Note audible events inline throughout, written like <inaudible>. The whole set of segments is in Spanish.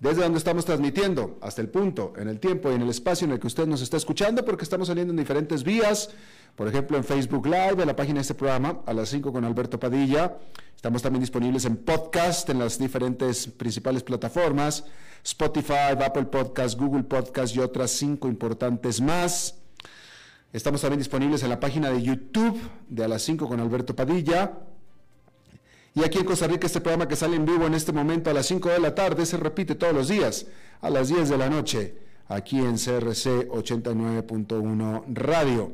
desde donde estamos transmitiendo, hasta el punto, en el tiempo y en el espacio en el que usted nos está escuchando, porque estamos saliendo en diferentes vías, por ejemplo en Facebook Live, en la página de este programa, a las 5 con Alberto Padilla. Estamos también disponibles en podcast, en las diferentes principales plataformas, Spotify, Apple Podcast, Google Podcast y otras cinco importantes más. Estamos también disponibles en la página de YouTube de a las 5 con Alberto Padilla. Y aquí en Costa Rica este programa que sale en vivo en este momento a las 5 de la tarde se repite todos los días a las 10 de la noche aquí en CRC 89.1 Radio.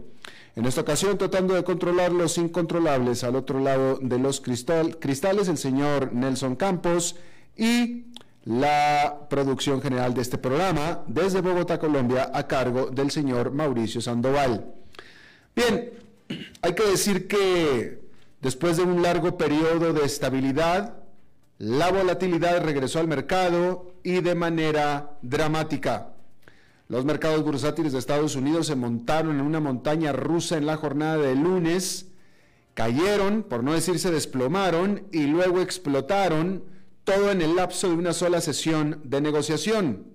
En esta ocasión tratando de controlar los incontrolables al otro lado de los cristales el señor Nelson Campos y la producción general de este programa desde Bogotá, Colombia, a cargo del señor Mauricio Sandoval. Bien, <clears throat> hay que decir que Después de un largo periodo de estabilidad, la volatilidad regresó al mercado y de manera dramática. Los mercados bursátiles de Estados Unidos se montaron en una montaña rusa en la jornada de lunes, cayeron, por no decir se desplomaron, y luego explotaron, todo en el lapso de una sola sesión de negociación.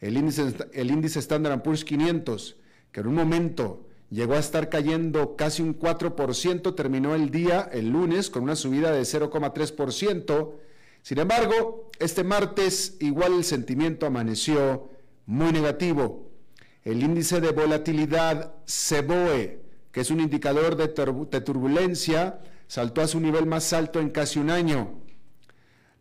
El índice, el índice Standard Poor's 500, que en un momento llegó a estar cayendo casi un 4%, terminó el día, el lunes, con una subida de 0,3%. Sin embargo, este martes igual el sentimiento amaneció muy negativo. El índice de volatilidad CEBOE, que es un indicador de, de turbulencia, saltó a su nivel más alto en casi un año.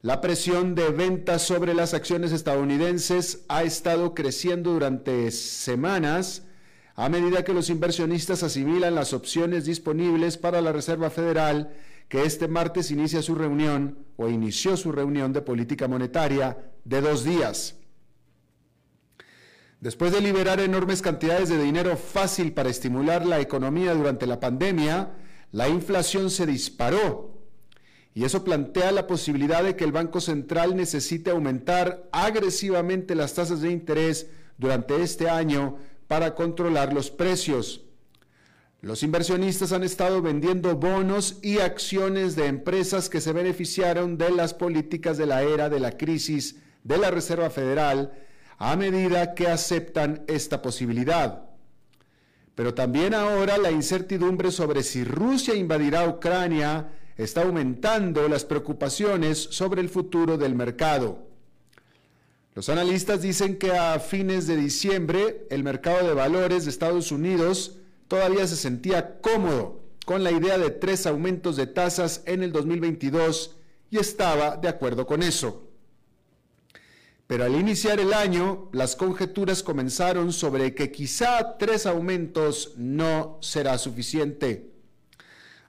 La presión de ventas sobre las acciones estadounidenses ha estado creciendo durante semanas, a medida que los inversionistas asimilan las opciones disponibles para la Reserva Federal, que este martes inicia su reunión o inició su reunión de política monetaria de dos días. Después de liberar enormes cantidades de dinero fácil para estimular la economía durante la pandemia, la inflación se disparó y eso plantea la posibilidad de que el Banco Central necesite aumentar agresivamente las tasas de interés durante este año para controlar los precios. Los inversionistas han estado vendiendo bonos y acciones de empresas que se beneficiaron de las políticas de la era de la crisis de la Reserva Federal a medida que aceptan esta posibilidad. Pero también ahora la incertidumbre sobre si Rusia invadirá Ucrania está aumentando las preocupaciones sobre el futuro del mercado. Los analistas dicen que a fines de diciembre el mercado de valores de Estados Unidos todavía se sentía cómodo con la idea de tres aumentos de tasas en el 2022 y estaba de acuerdo con eso. Pero al iniciar el año, las conjeturas comenzaron sobre que quizá tres aumentos no será suficiente.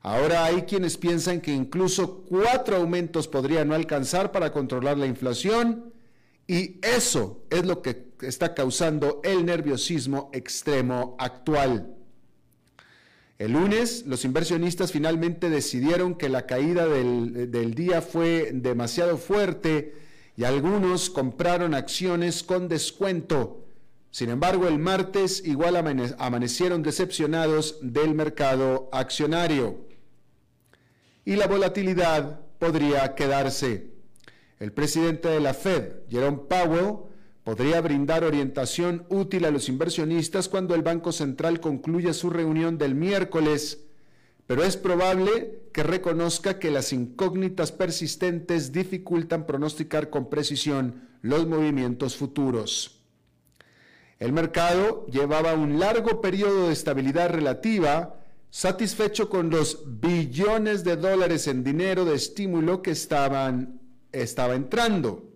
Ahora hay quienes piensan que incluso cuatro aumentos podrían no alcanzar para controlar la inflación y eso es lo que está causando el nerviosismo extremo actual. El lunes, los inversionistas finalmente decidieron que la caída del, día fue demasiado fuerte y algunos compraron acciones con descuento. Sin embargo, el martes igual amanecieron decepcionados del mercado accionario. Y la volatilidad podría quedarse. El presidente de la Fed, Jerome Powell, podría brindar orientación útil a los inversionistas cuando el Banco Central concluya su reunión del miércoles, pero es probable que reconozca que las incógnitas persistentes dificultan pronosticar con precisión los movimientos futuros. El mercado llevaba un largo periodo de estabilidad relativa, satisfecho con los billones de dólares en dinero de estímulo que estaban, estaba entrando.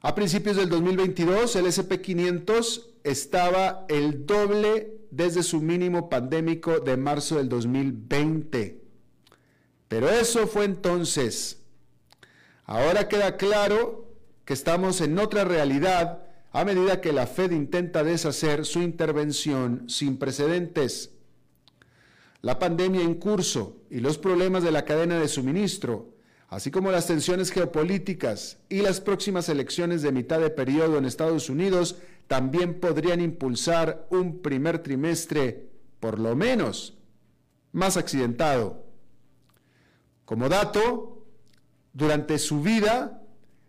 A principios del 2022, el SP500 estaba el doble desde su mínimo pandémico de marzo del 2020. Pero eso fue entonces. Ahora queda claro que estamos en otra realidad a medida que la Fed intenta deshacer su intervención sin precedentes. La pandemia en curso y los problemas de la cadena de suministro, así como las tensiones geopolíticas y las próximas elecciones de mitad de periodo en Estados Unidos, también podrían impulsar un primer trimestre, por lo menos, más accidentado. Como dato, durante su vida,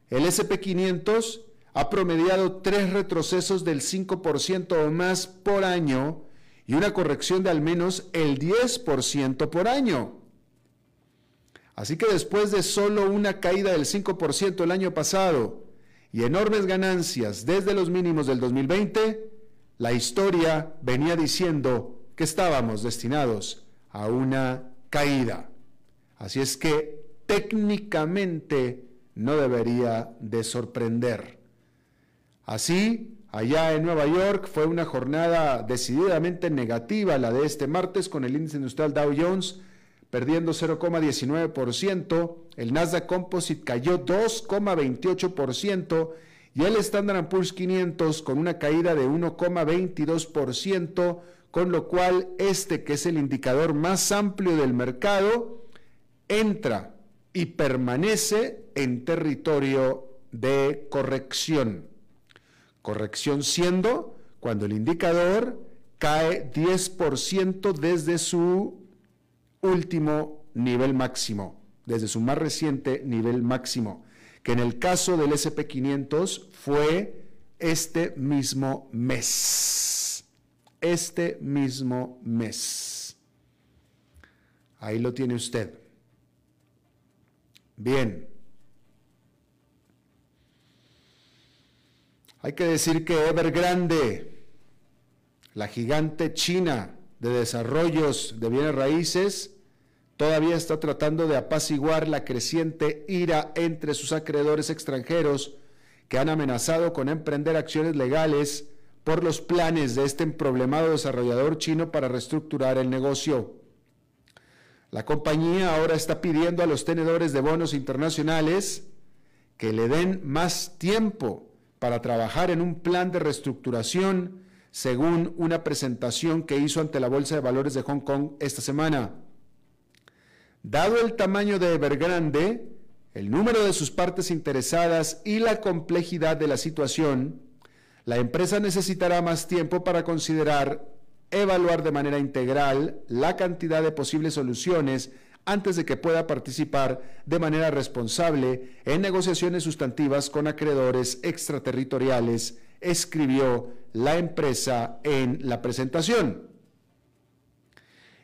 el SP500 ha promediado tres retrocesos del 5% o más por año y una corrección de al menos el 10% por año. Así que después de solo una caída del 5% el año pasado y enormes ganancias desde los mínimos del 2020, la historia venía diciendo que estábamos destinados a una caída. Así es que técnicamente no debería de sorprender. Así, allá en Nueva York fue una jornada decididamente negativa la de este martes con el índice industrial Dow Jones perdiendo 0,19%, el Nasdaq Composite cayó 2,28% y el Standard Poor's 500 con una caída de 1,22%, con lo cual este, que es el indicador más amplio del mercado, entra y permanece en territorio de corrección. Corrección siendo cuando el indicador cae 10% desde su último nivel máximo, desde su más reciente nivel máximo, que en el caso del SP500 fue este mismo mes. Este mismo mes. Ahí lo tiene usted. Bien. Hay que decir que Evergrande, la gigante china de desarrollos de bienes raíces, todavía está tratando de apaciguar la creciente ira entre sus acreedores extranjeros que han amenazado con emprender acciones legales por los planes de este problemado desarrollador chino para reestructurar el negocio. La compañía ahora está pidiendo a los tenedores de bonos internacionales que le den más tiempo para trabajar en un plan de reestructuración, según una presentación que hizo ante la Bolsa de Valores de Hong Kong esta semana. Dado el tamaño de Evergrande, el número de sus partes interesadas y la complejidad de la situación, la empresa necesitará más tiempo para considerar, evaluar de manera integral la cantidad de posibles soluciones antes de que pueda participar de manera responsable en negociaciones sustantivas con acreedores extraterritoriales, escribió la empresa en la presentación.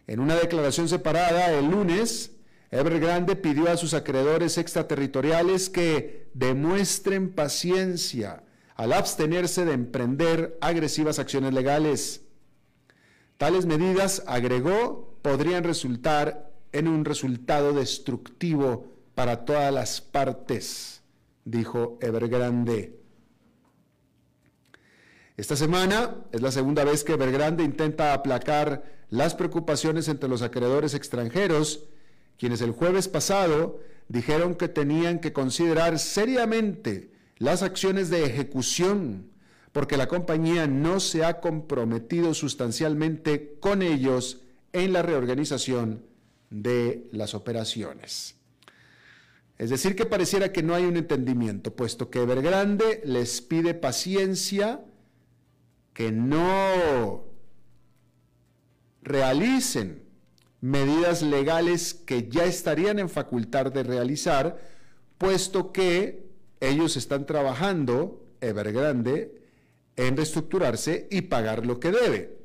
En una declaración separada el lunes, Evergrande pidió a sus acreedores extraterritoriales que demuestren paciencia al abstenerse de emprender agresivas acciones legales. Tales medidas, agregó, podrían resultar en un resultado destructivo para todas las partes, dijo Evergrande. Esta semana es la segunda vez que Evergrande intenta aplacar las preocupaciones entre los acreedores extranjeros, quienes el jueves pasado dijeron que tenían que considerar seriamente las acciones de ejecución, porque la compañía no se ha comprometido sustancialmente con ellos en la reorganización de las operaciones. Es decir, que pareciera que no hay un entendimiento, puesto que Evergrande les pide paciencia, que no realicen medidas legales que ya estarían en facultad de realizar, puesto que ellos están trabajando, Evergrande, en reestructurarse y pagar lo que debe.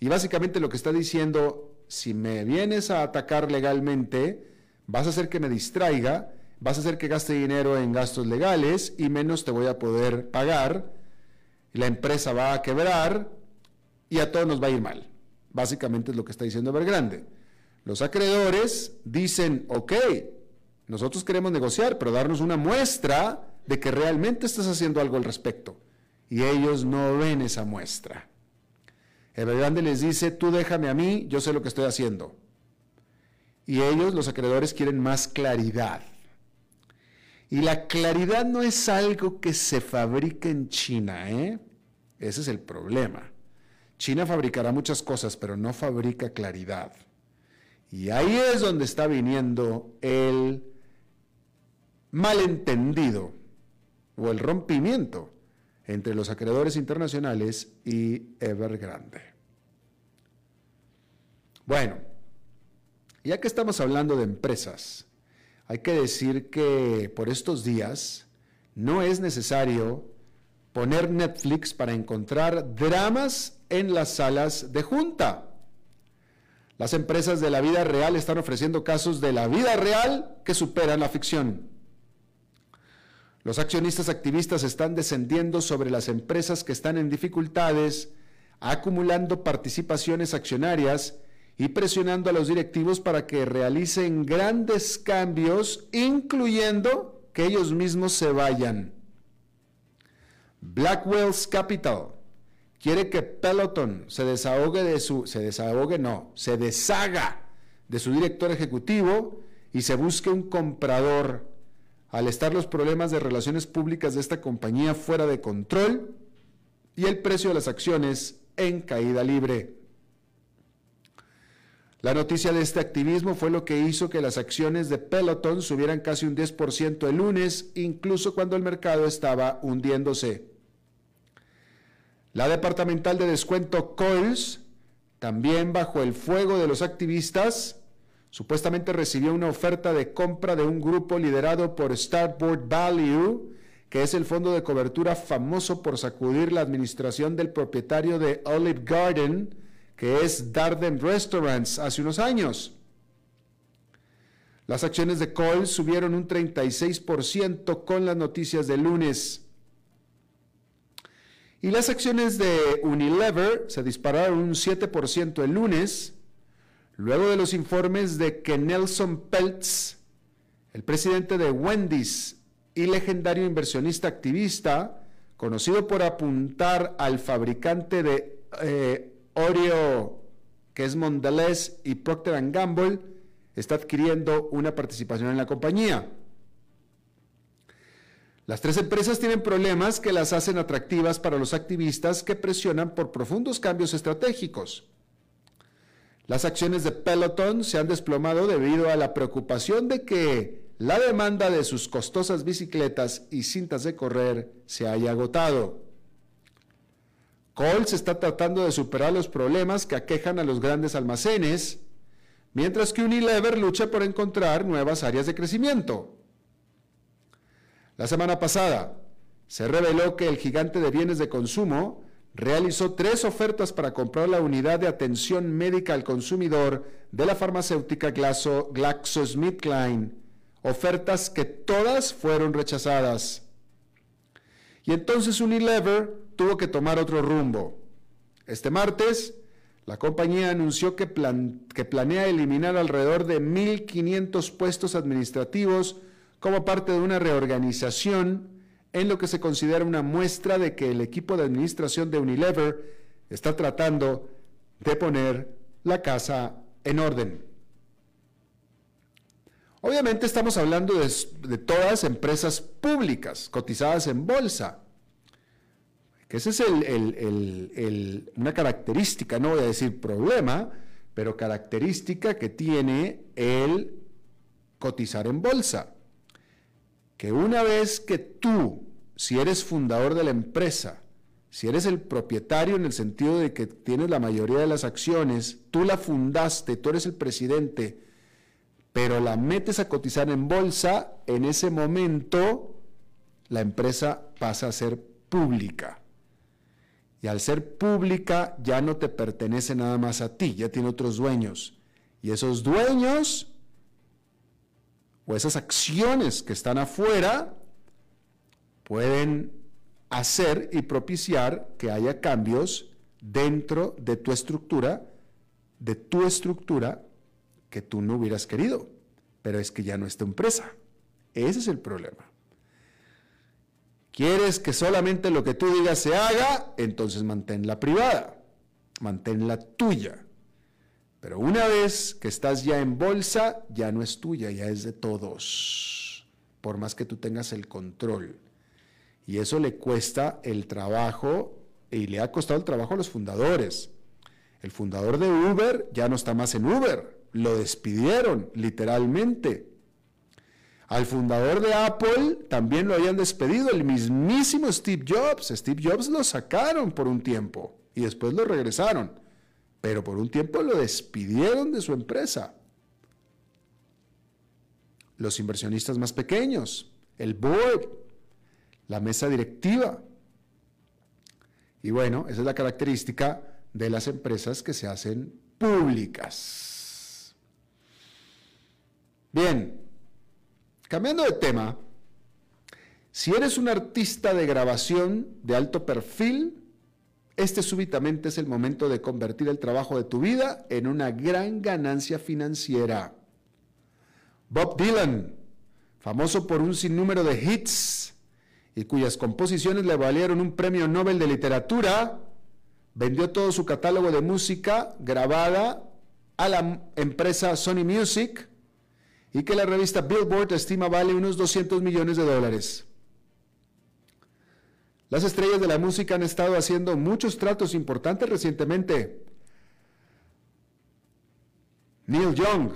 Y básicamente lo que está diciendo si me vienes a atacar legalmente, vas a hacer que me distraiga, vas a hacer que gaste dinero en gastos legales y menos te voy a poder pagar, la empresa va a quebrar y a todos nos va a ir mal. Básicamente es lo que está diciendo Evergrande. Los acreedores dicen, ok, nosotros queremos negociar, pero darnos una muestra de que realmente estás haciendo algo al respecto. Y ellos no ven esa muestra. Evergrande les dice, tú déjame a mí, yo sé lo que estoy haciendo. Y ellos, los acreedores, quieren más claridad. Y la claridad no es algo que se fabrica en China, ¿eh? Ese es el problema. China fabricará muchas cosas, pero no fabrica claridad. Y ahí es donde está viniendo el malentendido o el rompimiento entre los acreedores internacionales y Evergrande. Bueno, ya que estamos hablando de empresas, hay que decir que por estos días no es necesario poner Netflix para encontrar dramas en las salas de junta. Las empresas de la vida real están ofreciendo casos de la vida real que superan la ficción. Los accionistas activistas están descendiendo sobre las empresas que están en dificultades, acumulando participaciones accionarias y presionando a los directivos para que realicen grandes cambios, incluyendo que ellos mismos se vayan. Blackwell's Capital quiere que Peloton se desahogue de su, se desahogue no, se deshaga de su director ejecutivo y se busque un comprador. Al estar los problemas de relaciones públicas de esta compañía fuera de control y el precio de las acciones en caída libre. La noticia de este activismo fue lo que hizo que las acciones de Peloton subieran casi un 10% el lunes, incluso cuando el mercado estaba hundiéndose. La departamental de descuento Coils, también bajo el fuego de los activistas, supuestamente recibió una oferta de compra de un grupo liderado por Starboard Value, que es el fondo de cobertura famoso por sacudir la administración del propietario de Olive Garden, que es Darden Restaurants, hace unos años. Las acciones de Coils subieron un 36% con las noticias de lunes. Y las acciones de Unilever se dispararon un 7% el lunes, luego de los informes de que Nelson Peltz, el presidente de Wendy's y legendario inversionista activista, conocido por apuntar al fabricante de eh, Oreo, que es Mondelez, y Procter Gamble, está adquiriendo una participación en la compañía. Las tres empresas tienen problemas que las hacen atractivas para los activistas que presionan por profundos cambios estratégicos. Las acciones de Peloton se han desplomado debido a la preocupación de que la demanda de sus costosas bicicletas y cintas de correr se haya agotado. Coles está tratando de superar los problemas que aquejan a los grandes almacenes, mientras que Unilever lucha por encontrar nuevas áreas de crecimiento. La semana pasada se reveló que el gigante de bienes de consumo realizó tres ofertas para comprar la unidad de atención médica al consumidor de la farmacéutica GlaxoSmithKline, ofertas que todas fueron rechazadas. Y entonces Unilever tuvo que tomar otro rumbo. Este martes, la compañía anunció que, que planea eliminar alrededor de 1.500 puestos administrativos como parte de una reorganización en lo que se considera una muestra de que el equipo de administración de Unilever está tratando de poner la casa en orden. Obviamente estamos hablando de, todas empresas públicas cotizadas en bolsa, que esa es una característica, no voy a decir problema, pero característica que tiene el cotizar en bolsa que una vez que tú, si eres fundador de la empresa, si eres el propietario en el sentido de que tienes la mayoría de las acciones, tú la fundaste, tú eres el presidente, pero la metes a cotizar en bolsa, en ese momento la empresa pasa a ser pública. Y al ser pública ya no te pertenece nada más a ti, ya tiene otros dueños. Y esos dueños o esas acciones que están afuera pueden hacer y propiciar que haya cambios dentro de tu estructura, de tu estructura que tú no hubieras querido, pero es que ya no es tu empresa. Ese es el problema. ¿Quieres que solamente lo que tú digas se haga? Entonces manténla privada, manténla tuya. Pero una vez que estás ya en bolsa, ya no es tuya, ya es de todos, por más que tú tengas el control. Y eso le cuesta el trabajo y le ha costado el trabajo a los fundadores. El fundador de Uber ya no está más en Uber, lo despidieron literalmente. Al fundador de Apple también lo habían despedido, el mismísimo Steve Jobs. Steve Jobs lo sacaron por un tiempo y después lo regresaron, pero por un tiempo lo despidieron de su empresa. Los inversionistas más pequeños, el board, la mesa directiva. Y bueno, esa es la característica de las empresas que se hacen públicas. Bien, cambiando de tema, si eres un artista de grabación de alto perfil, este súbitamente es el momento de convertir el trabajo de tu vida en una gran ganancia financiera. Bob Dylan, famoso por un sinnúmero de hits, y cuyas composiciones le valieron un premio Nobel de Literatura, vendió todo su catálogo de música grabada a la empresa Sony Music y que la revista Billboard estima vale unos 200 millones de dólares. Las estrellas de la música han estado haciendo muchos tratos importantes recientemente. Neil Young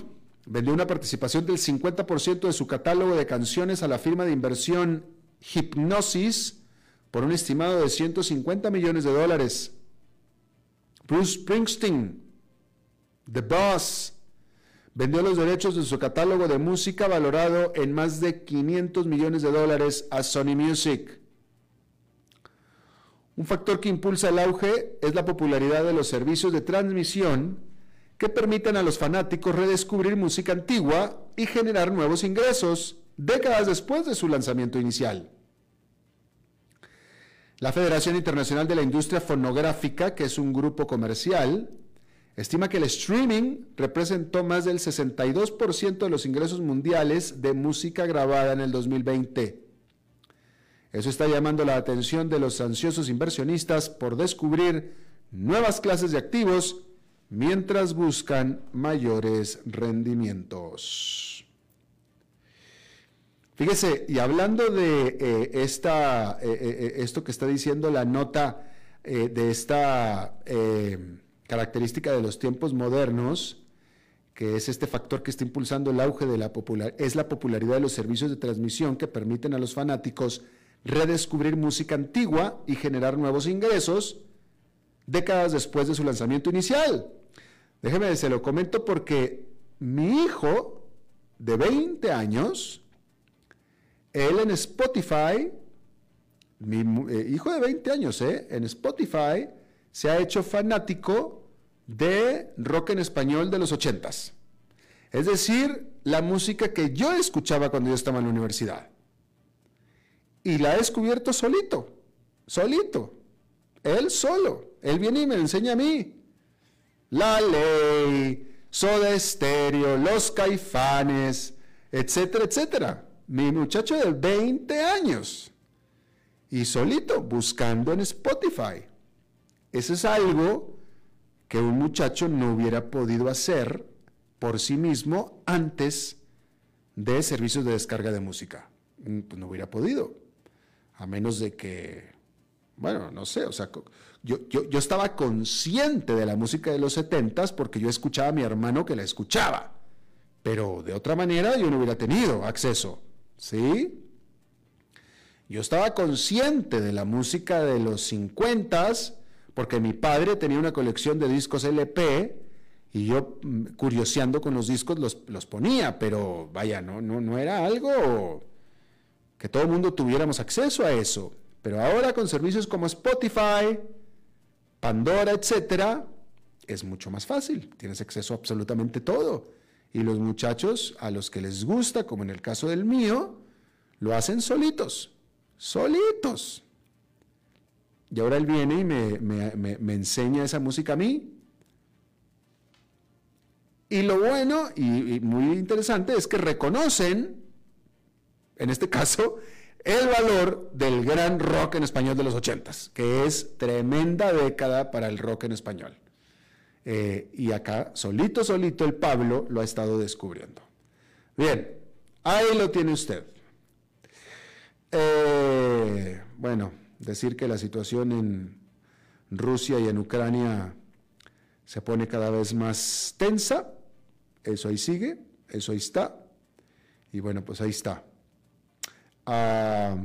vendió una participación del 50% de su catálogo de canciones a la firma de inversión Hipnosis por un estimado de 150 millones de dólares. Bruce Springsteen, The Boss, vendió los derechos de su catálogo de música valorado en más de 500 millones de dólares a Sony Music. Un factor que impulsa el auge es la popularidad de los servicios de transmisión que permiten a los fanáticos redescubrir música antigua y generar nuevos ingresos décadas después de su lanzamiento inicial. La Federación Internacional de la Industria Fonográfica, que es un grupo comercial, estima que el streaming representó más del 62% de los ingresos mundiales de música grabada en el 2020. Eso está llamando la atención de los ansiosos inversionistas por descubrir nuevas clases de activos mientras buscan mayores rendimientos. Fíjese, y hablando de eh, esta, eh, eh, esto que está diciendo la nota de esta característica de los tiempos modernos, que es este factor que está impulsando el auge de la popular, es la popularidad de los servicios de transmisión que permiten a los fanáticos redescubrir música antigua y generar nuevos ingresos décadas después de su lanzamiento inicial. Déjeme, se lo comento porque mi hijo de 20 años, él en Spotify, mi eh, hijo de 20 años, ¿eh? en Spotify se ha hecho fanático de rock en español de los 80s. Es decir, la música que yo escuchaba cuando yo estaba en la universidad. Y la ha descubierto solito, solito, él solo. Él viene y me enseña a mí. La ley, Soda Estéreo, Los Caifanes, etcétera, etcétera mi muchacho de 20 años y solito buscando en Spotify. Eso es algo que un muchacho no hubiera podido hacer por sí mismo antes de servicios de descarga de música. Mm, pues no hubiera podido. A menos de que, bueno, no sé, o sea, yo, yo, yo estaba consciente de la música de los setentas porque yo escuchaba a mi hermano que la escuchaba. Pero de otra manera yo no hubiera tenido acceso. ¿sí? Yo estaba consciente de la música de los 50 porque mi padre tenía una colección de discos LP y yo mm, curioseando con los discos los, ponía, pero vaya, no, no, no era algo que todo el mundo tuviéramos acceso a eso. Pero ahora con servicios como Spotify, Pandora, etcétera, es mucho más fácil, tienes acceso a absolutamente todo. Y los muchachos a los que les gusta, como en el caso del mío, lo hacen solitos, solitos. Y ahora él viene y me, enseña esa música a mí. Y lo bueno y, y muy interesante es que reconocen, en este caso, el valor del gran rock en español de los ochentas, que es tremenda década para el rock en español. Eh, y acá, solito, solito, el Pablo lo ha estado descubriendo. Bien, ahí lo tiene usted. Eh, bueno, decir que la situación en Rusia y en Ucrania se pone cada vez más tensa, eso ahí sigue, eso ahí está, y bueno, pues ahí está. Ah,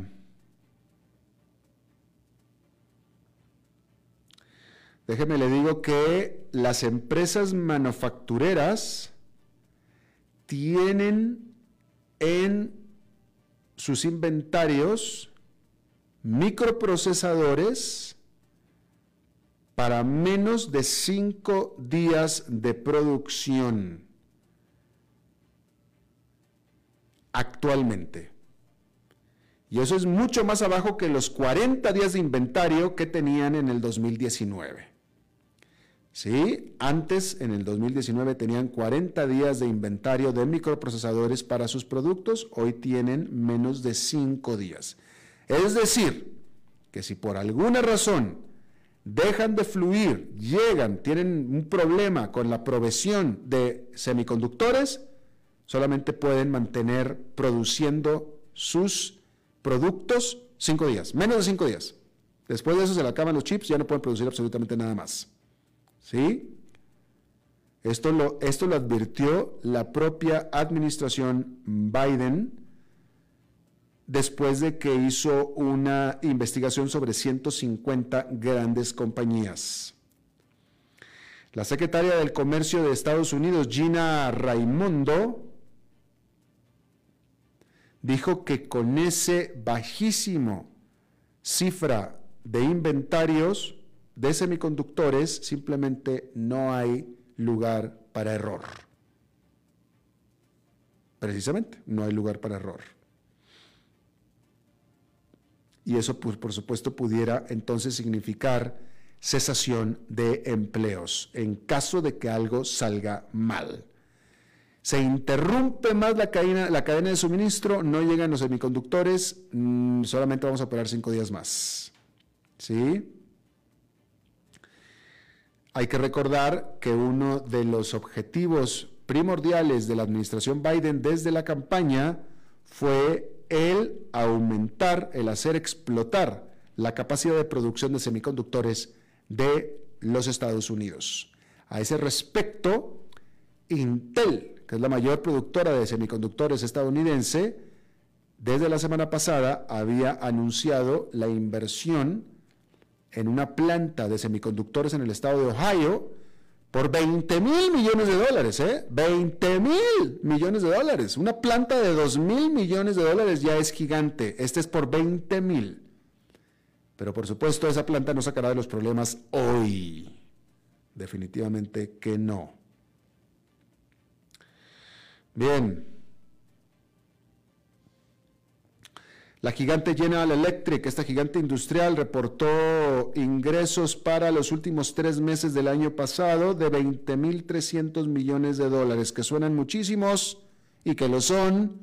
déjeme le digo que las empresas manufactureras tienen en sus inventarios microprocesadores para menos de cinco días de producción actualmente. Y eso es mucho más abajo que los 40 días de inventario que tenían en el 2019. ¿Sí? Antes, en el 2019, tenían 40 días de inventario de microprocesadores para sus productos, hoy tienen menos de 5 días. Es decir, que si por alguna razón dejan de fluir, llegan, tienen un problema con la provisión de semiconductores, solamente pueden mantener produciendo sus productos cinco días, menos de cinco días. Después de eso se le acaban los chips, ya no pueden producir absolutamente nada más. ¿Sí? Esto lo, esto lo advirtió la propia administración Biden después de que hizo una investigación sobre 150 grandes compañías. La secretaria del Comercio de Estados Unidos, Gina Raimondo, dijo que con ese bajísimo cifra de inventarios de semiconductores simplemente no hay lugar para error. Precisamente, no hay lugar para error. Y eso, pues, por supuesto, pudiera entonces significar cesación de empleos en caso de que algo salga mal se interrumpe más la cadena, la cadena de suministro, no llegan los semiconductores, mm, solamente vamos a operar cinco días más. ¿Sí? Hay que recordar que uno de los objetivos primordiales de la administración Biden desde la campaña fue el aumentar, el hacer explotar la capacidad de producción de semiconductores de los Estados Unidos. A ese respecto, Intel que es la mayor productora de semiconductores estadounidense, desde la semana pasada había anunciado la inversión en una planta de semiconductores en el estado de Ohio por 20 mil millones de dólares, ¿eh? 20 mil millones de dólares. Una planta de 2 mil millones de dólares ya es gigante. Este es por 20 mil. Pero por supuesto esa planta no sacará de los problemas hoy. Definitivamente que no. Bien. La gigante General Electric, esta gigante industrial, reportó ingresos para los últimos tres meses del año pasado de 20.300 millones de dólares, que suenan muchísimos y que lo son,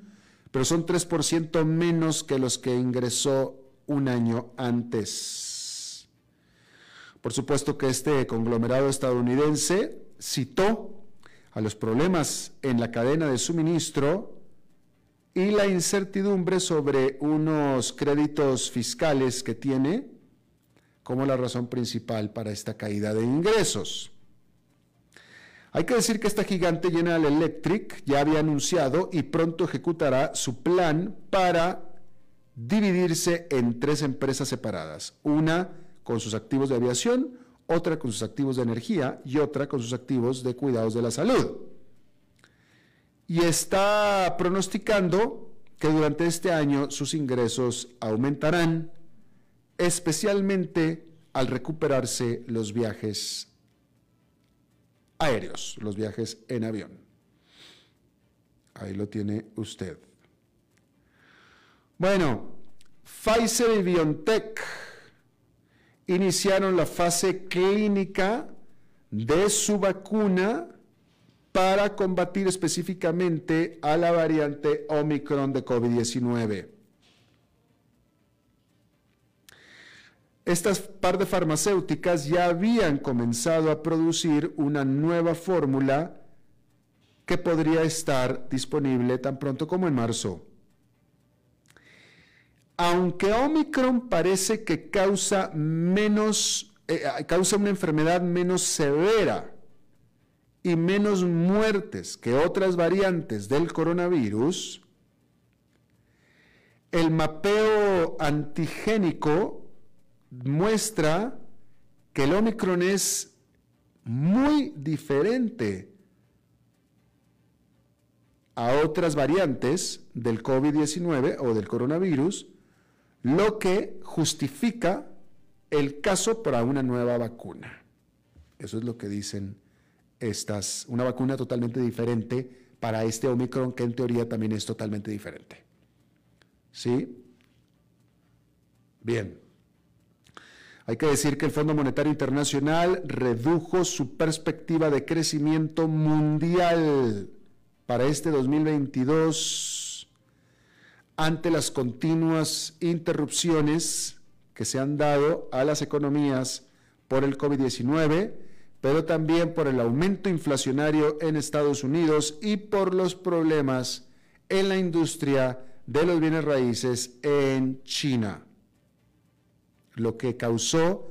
pero son 3% menos que los que ingresó un año antes. Por supuesto que este conglomerado estadounidense citó a los problemas en la cadena de suministro y la incertidumbre sobre unos créditos fiscales que tiene como la razón principal para esta caída de ingresos. Hay que decir que esta gigante General Electric ya había anunciado y pronto ejecutará su plan para dividirse en tres empresas separadas, una con sus activos de aviación, otra con sus activos de energía y otra con sus activos de cuidados de la salud. Y está pronosticando que durante este año sus ingresos aumentarán, especialmente al recuperarse los viajes aéreos, los viajes en avión. Ahí lo tiene usted. Bueno, Pfizer y BioNTech iniciaron la fase clínica de su vacuna para combatir específicamente a la variante Omicron de COVID-19. Estas par de farmacéuticas ya habían comenzado a producir una nueva fórmula que podría estar disponible tan pronto como en marzo. Aunque Omicron parece que causa menos, eh, causa una enfermedad menos severa y menos muertes que otras variantes del coronavirus, el mapeo antigénico muestra que el Omicron es muy diferente a otras variantes del COVID-19 o del coronavirus, lo que justifica el caso para una nueva vacuna. Eso es lo que dicen estas, una vacuna totalmente diferente para este Omicron que en teoría también es totalmente diferente. ¿Sí? Bien. Hay que decir que el Fondo Monetario Internacional redujo su perspectiva de crecimiento mundial para este 2022 ante las continuas interrupciones que se han dado a las economías por el COVID-19, pero también por el aumento inflacionario en Estados Unidos y por los problemas en la industria de los bienes raíces en China lo que causó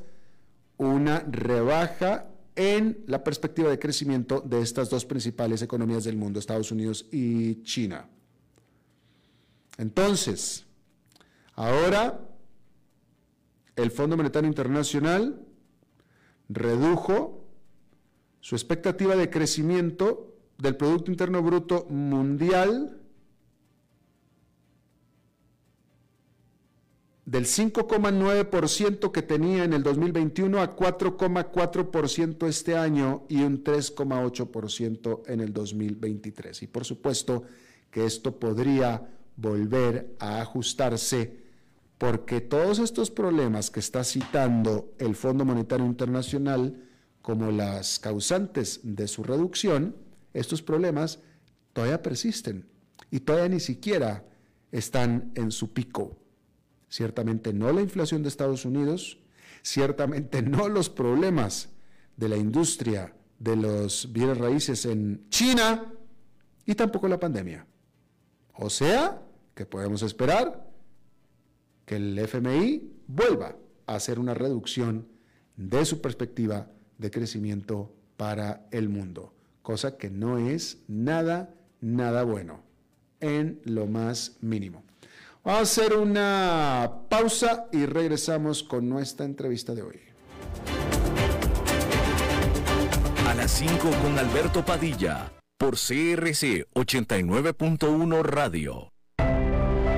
una rebaja en la perspectiva de crecimiento de estas dos principales economías del mundo, Estados Unidos y China. Entonces, ahora el Fondo Monetario Internacional redujo su expectativa de crecimiento del Producto Interno Bruto Mundial del 5,9% que tenía en el 2021 a 4,4% este año y un 3,8% en el 2023. Y por supuesto que esto podría volver a ajustarse porque todos estos problemas que está citando el Fondo Monetario Internacional como las causantes de su reducción, estos problemas todavía persisten y todavía ni siquiera están en su pico. Ciertamente no la inflación de Estados Unidos, ciertamente <laughs> no los problemas de la industria de los bienes raíces en China y tampoco la pandemia. O sea, que podemos esperar que el FMI vuelva a hacer una reducción de su perspectiva de crecimiento para el mundo, cosa que no es nada, nada bueno, en lo más mínimo. Vamos a hacer una pausa y regresamos con nuestra entrevista de hoy. A las 5 con Alberto Padilla, por CRC 89.1 Radio.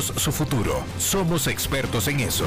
su futuro. Somos expertos en eso.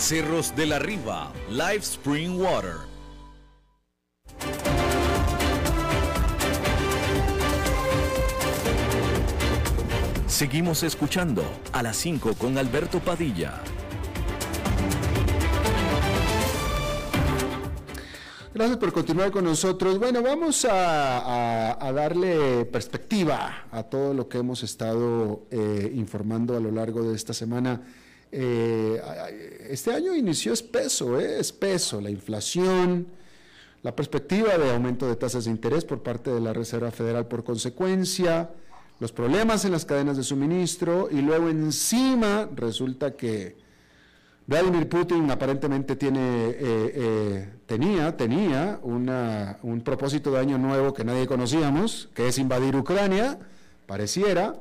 Cerros de la Riva, Live Spring Water. Seguimos escuchando a las 5 con Alberto Padilla. Gracias por continuar con nosotros. Bueno, vamos a, darle perspectiva a todo lo que hemos estado eh, informando a lo largo de esta semana. Eh, este año inició espeso, eh, espeso, la inflación, la perspectiva de aumento de tasas de interés por parte de la Reserva Federal por consecuencia, los problemas en las cadenas de suministro y luego encima resulta que Vladimir Putin aparentemente tiene, eh, eh, tenía, tenía un propósito de año nuevo que nadie conocíamos, que es invadir Ucrania, pareciera.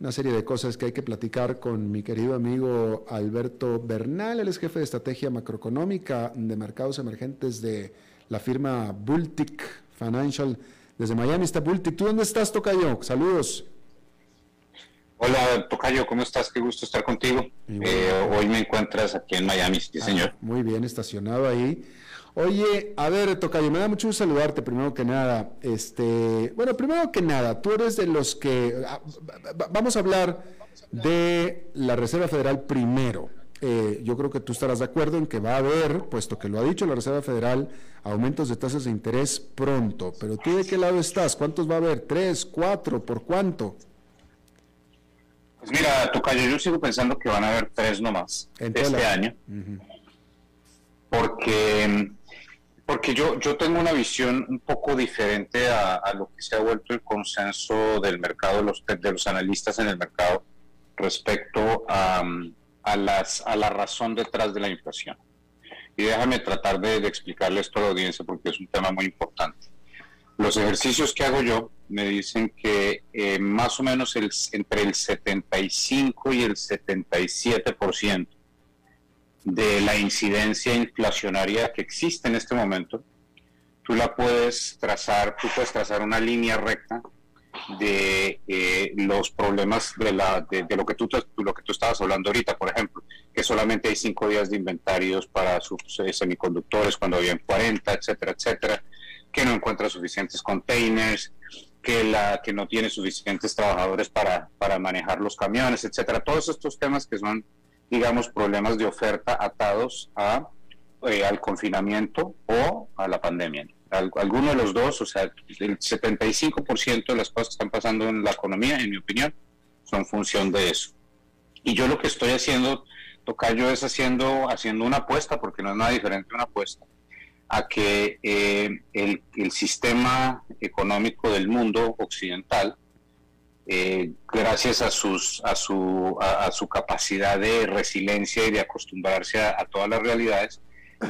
Una serie de cosas que hay que platicar con mi querido amigo Alberto Bernal, él es jefe de estrategia macroeconómica de mercados emergentes de la firma Bultic Financial. Desde Miami está Bultic. ¿Tú dónde estás, Tocayo? Saludos. Hola, Tocayo, ¿cómo estás? Qué gusto estar contigo. Eh, hoy me encuentras aquí en Miami, sí, ah, señor. Muy bien, estacionado ahí. Oye, a ver, Tocayo, me da mucho gusto saludarte primero que nada. Este, bueno, primero que nada, tú eres de los que ah, vamos a hablar de la Reserva Federal primero. Eh, yo creo que tú estarás de acuerdo en que va a haber, puesto que lo ha dicho la Reserva Federal, aumentos de tasas de interés pronto. Pero tú de qué lado estás? ¿Cuántos va a haber? ¿Tres? ¿Cuatro? ¿Por cuánto? Pues mira, Tocayo, yo sigo pensando que van a haber tres nomás este año. Porque, porque yo, yo tengo una visión un poco diferente a, lo que se ha vuelto el consenso del mercado, los, de los analistas en el mercado, respecto a, las, a la razón detrás de la inflación. Y déjame tratar de, de explicarle esto a la audiencia porque es un tema muy importante. Los ejercicios que hago yo me dicen que eh, más o menos el, entre el 75 y el 77% de la incidencia inflacionaria que existe en este momento, tú la puedes trazar, tú puedes trazar una línea recta de eh, los problemas de, la, de, lo, que tú, lo que tú estabas hablando ahorita, por ejemplo, que solamente hay cinco días de inventarios para sus eh, semiconductores cuando habían 40, etcétera, etcétera que no encuentra suficientes containers, que, la, que no tiene suficientes trabajadores para, para manejar los camiones, etcétera. Todos estos temas que son, digamos, problemas de oferta atados a, eh, al confinamiento o a la pandemia. alguno de los dos, o sea, el 75% de las cosas que están pasando en la economía, en mi opinión, son función de eso. Y yo lo que estoy haciendo, Tocayo, es haciendo, haciendo una apuesta, porque no es nada diferente una apuesta, a que eh, el, sistema económico del mundo occidental, eh, gracias a, sus, a, su, a, su capacidad de resiliencia y de acostumbrarse a, todas las realidades,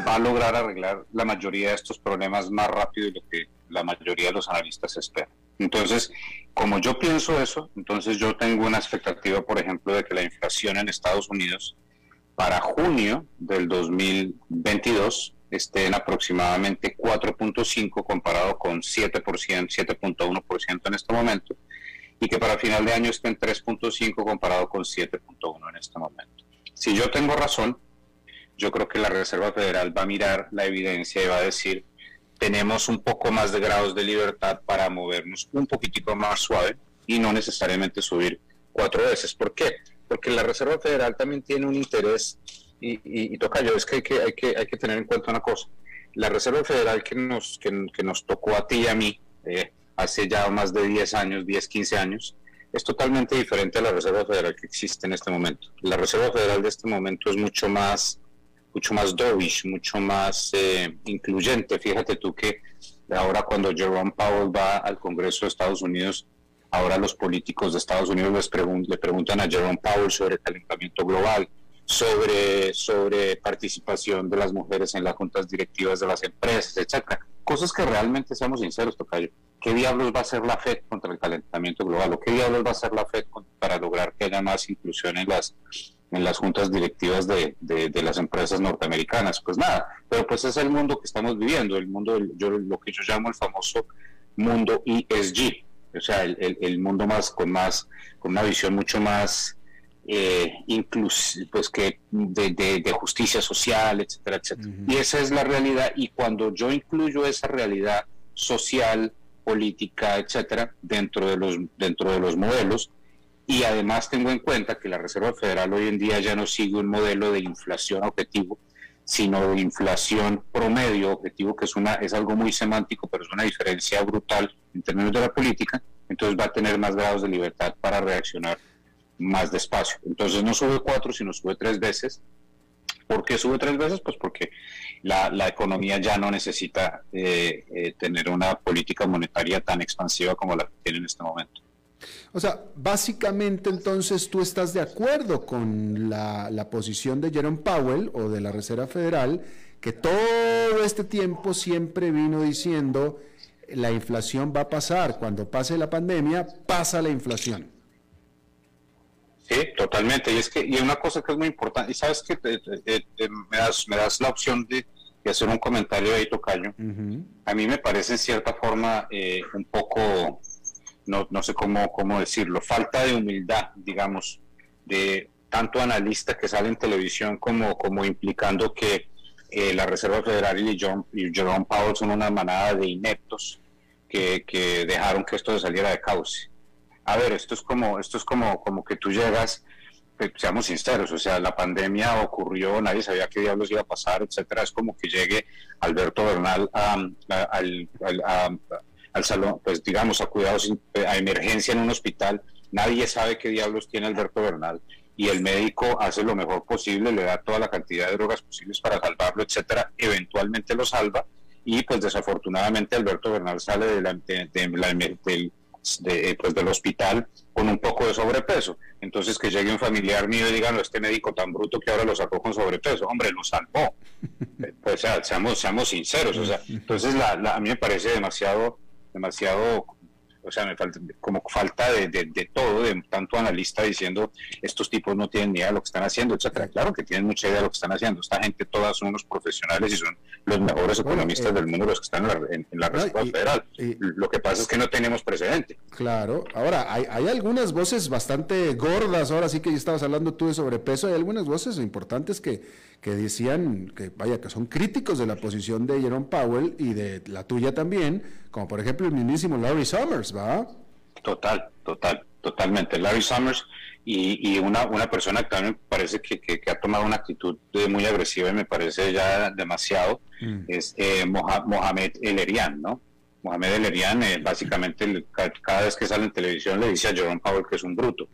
va a lograr arreglar la mayoría de estos problemas más rápido de lo que la mayoría de los analistas esperan. Entonces, como yo pienso eso, entonces yo tengo una expectativa, por ejemplo, de que la inflación en Estados Unidos para junio del 2022 esté en aproximadamente 4.5 comparado con 7%, 7.1% en este momento, y que para final de año esté en 3.5 comparado con 7.1 en este momento. Si yo tengo razón, yo creo que la Reserva Federal va a mirar la evidencia y va a decir, tenemos un poco más de grados de libertad para movernos un poquitico más suave y no necesariamente subir cuatro veces. ¿Por qué? Porque la Reserva Federal también tiene un interés y, toca yo, es que hay, que hay, que hay que tener en cuenta una cosa. La Reserva Federal que nos, que, nos tocó a ti y a mí eh, hace ya más de 10 años, 10, 15 años, es totalmente diferente a la Reserva Federal que existe en este momento. La Reserva Federal de este momento es mucho más, mucho más dovish, mucho más eh, incluyente. Fíjate tú que ahora cuando Jerome Powell va al Congreso de Estados Unidos, ahora los políticos de Estados Unidos les le preguntan a Jerome Powell sobre calentamiento global, sobre, sobre participación de las mujeres en las juntas directivas de las empresas, etcétera. Cosas que realmente, seamos sinceros, Tocayo, ¿qué diablos va a hacer la FED contra el calentamiento global? ¿O qué diablos va a hacer la FED para lograr que haya más inclusión en las, en las juntas directivas de, de, las empresas norteamericanas? Pues nada, pero pues es el mundo que estamos viviendo, el mundo, yo, lo que yo llamo el famoso mundo ESG, o sea, el, el, mundo más con más, con una visión mucho más eh, pues que de, justicia social, etcétera, etcétera. Y esa es la realidad. Y cuando yo incluyo esa realidad social, política, etcétera, dentro de los dentro de los modelos, y además tengo en cuenta que la Reserva Federal hoy en día ya no sigue un modelo de inflación objetivo, sino de inflación promedio objetivo, que es una es algo muy semántico, pero es una diferencia brutal en términos de la política. Entonces va a tener más grados de libertad para reaccionar más despacio. Entonces no sube cuatro, sino sube tres veces. ¿Por qué sube tres veces? Pues porque la, la economía ya no necesita eh, eh, tener una política monetaria tan expansiva como la que tiene en este momento. O sea, básicamente entonces tú estás de acuerdo con la, la, posición de Jerome Powell o de la Reserva Federal, que todo este tiempo siempre vino diciendo la inflación va a pasar, cuando pase la pandemia, pasa la inflación. Sí, totalmente. Y es que y una cosa que es muy importante, y sabes que me, das, me das la opción de, hacer un comentario ahí, Tocayo. A mí me parece en cierta forma eh, un poco, no, no sé cómo, cómo decirlo, falta de humildad, digamos, de tanto analista que sale en televisión como, como implicando que eh, la Reserva Federal y John, y Jerome Powell son una manada de ineptos que, que dejaron que esto se saliera de cauce a ver, esto es como, esto es como, como que tú llegas, pues, seamos sinceros, o sea, la pandemia ocurrió, nadie sabía qué diablos iba a pasar, etcétera. Es como que llegue Alberto Bernal al, al salón, pues digamos, a cuidados, a emergencia en un hospital, nadie sabe qué diablos tiene Alberto Bernal. Y el médico hace lo mejor posible, le da toda la cantidad de drogas posibles para salvarlo, etcétera, eventualmente lo salva. Y pues desafortunadamente Alberto Bernal sale de la, de, del de, pues, del hospital con un poco de sobrepeso. Entonces que llegue un familiar mío y diga, no, este médico tan bruto que ahora lo sacó con sobrepeso, hombre, lo salvó. <laughs> pues sea, seamos, seamos sinceros, o sea, entonces la, a mí me parece demasiado, demasiado o sea, me falta, como falta de, de, todo, de tanto analista diciendo estos tipos no tienen ni idea de lo que están haciendo, etcétera. Claro que tienen mucha idea de lo que están haciendo. Esta gente todas son unos profesionales y son los mejores economistas eh, del mundo los que están en la, Reserva Federal. lo que pasa es que no tenemos precedente. Claro. Ahora, hay, hay algunas voces bastante gordas, ahora sí que ya estabas hablando tú de sobrepeso, hay algunas voces importantes que, que decían que, vaya, que son críticos de la posición de Jerome Powell y de la tuya también, como por ejemplo el mismísimo Larry Summers, ¿va? Total, total, totalmente. Larry Summers y, una, una persona que también parece que, ha tomado una actitud muy agresiva y me parece ya demasiado, mm. es eh, Mohamed El Erian, ¿no? Mohamed El Erian eh, básicamente cada vez que sale en televisión le dice a Jerome Powell que es un bruto.